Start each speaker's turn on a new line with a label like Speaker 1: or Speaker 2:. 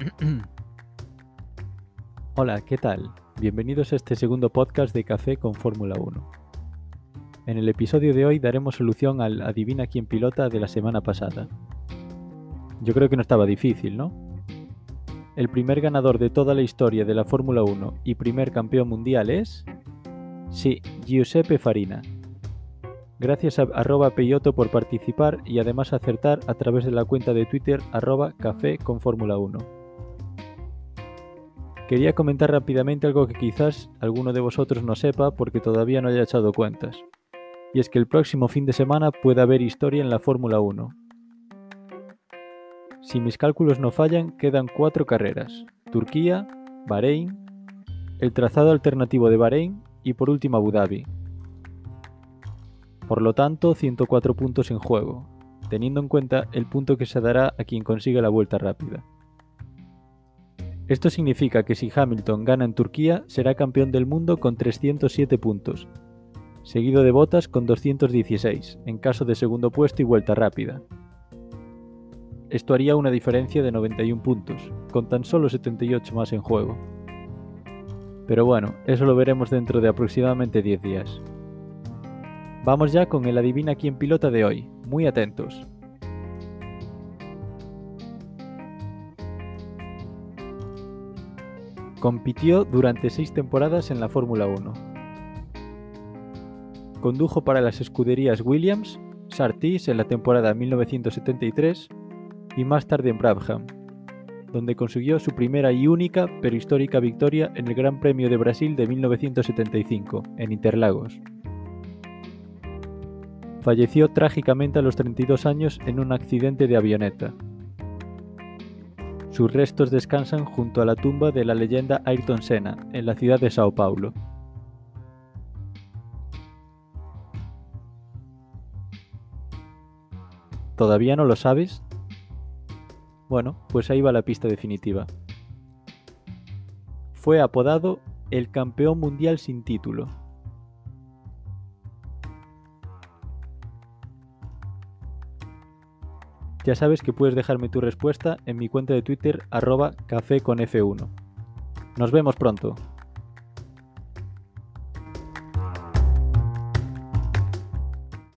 Speaker 1: Hola, ¿qué tal? Bienvenidos a este segundo podcast de Café con Fórmula 1. En el episodio de hoy daremos solución al Adivina quién pilota de la semana pasada. Yo creo que no estaba difícil, ¿no? El primer ganador de toda la historia de la Fórmula 1 y primer campeón mundial es... Sí, Giuseppe Farina. Gracias a arroba Peyoto por participar y además acertar a través de la cuenta de Twitter arroba Café con Fórmula 1. Quería comentar rápidamente algo que quizás alguno de vosotros no sepa porque todavía no haya echado cuentas. Y es que el próximo fin de semana puede haber historia en la Fórmula 1. Si mis cálculos no fallan, quedan cuatro carreras. Turquía, Bahrein, el trazado alternativo de Bahrein y por último Abu Dhabi. Por lo tanto, 104 puntos en juego, teniendo en cuenta el punto que se dará a quien consiga la vuelta rápida. Esto significa que si Hamilton gana en Turquía, será campeón del mundo con 307 puntos, seguido de Bottas con 216, en caso de segundo puesto y vuelta rápida. Esto haría una diferencia de 91 puntos, con tan solo 78 más en juego. Pero bueno, eso lo veremos dentro de aproximadamente 10 días. Vamos ya con el adivina quién pilota de hoy, muy atentos. Compitió durante seis temporadas en la Fórmula 1. Condujo para las escuderías Williams, Sartis en la temporada 1973 y más tarde en Brabham, donde consiguió su primera y única pero histórica victoria en el Gran Premio de Brasil de 1975, en Interlagos. Falleció trágicamente a los 32 años en un accidente de avioneta. Sus restos descansan junto a la tumba de la leyenda Ayrton Senna, en la ciudad de Sao Paulo. ¿Todavía no lo sabes? Bueno, pues ahí va la pista definitiva. Fue apodado el campeón mundial sin título. Ya sabes que puedes dejarme tu respuesta en mi cuenta de Twitter arroba café con F1. Nos vemos pronto.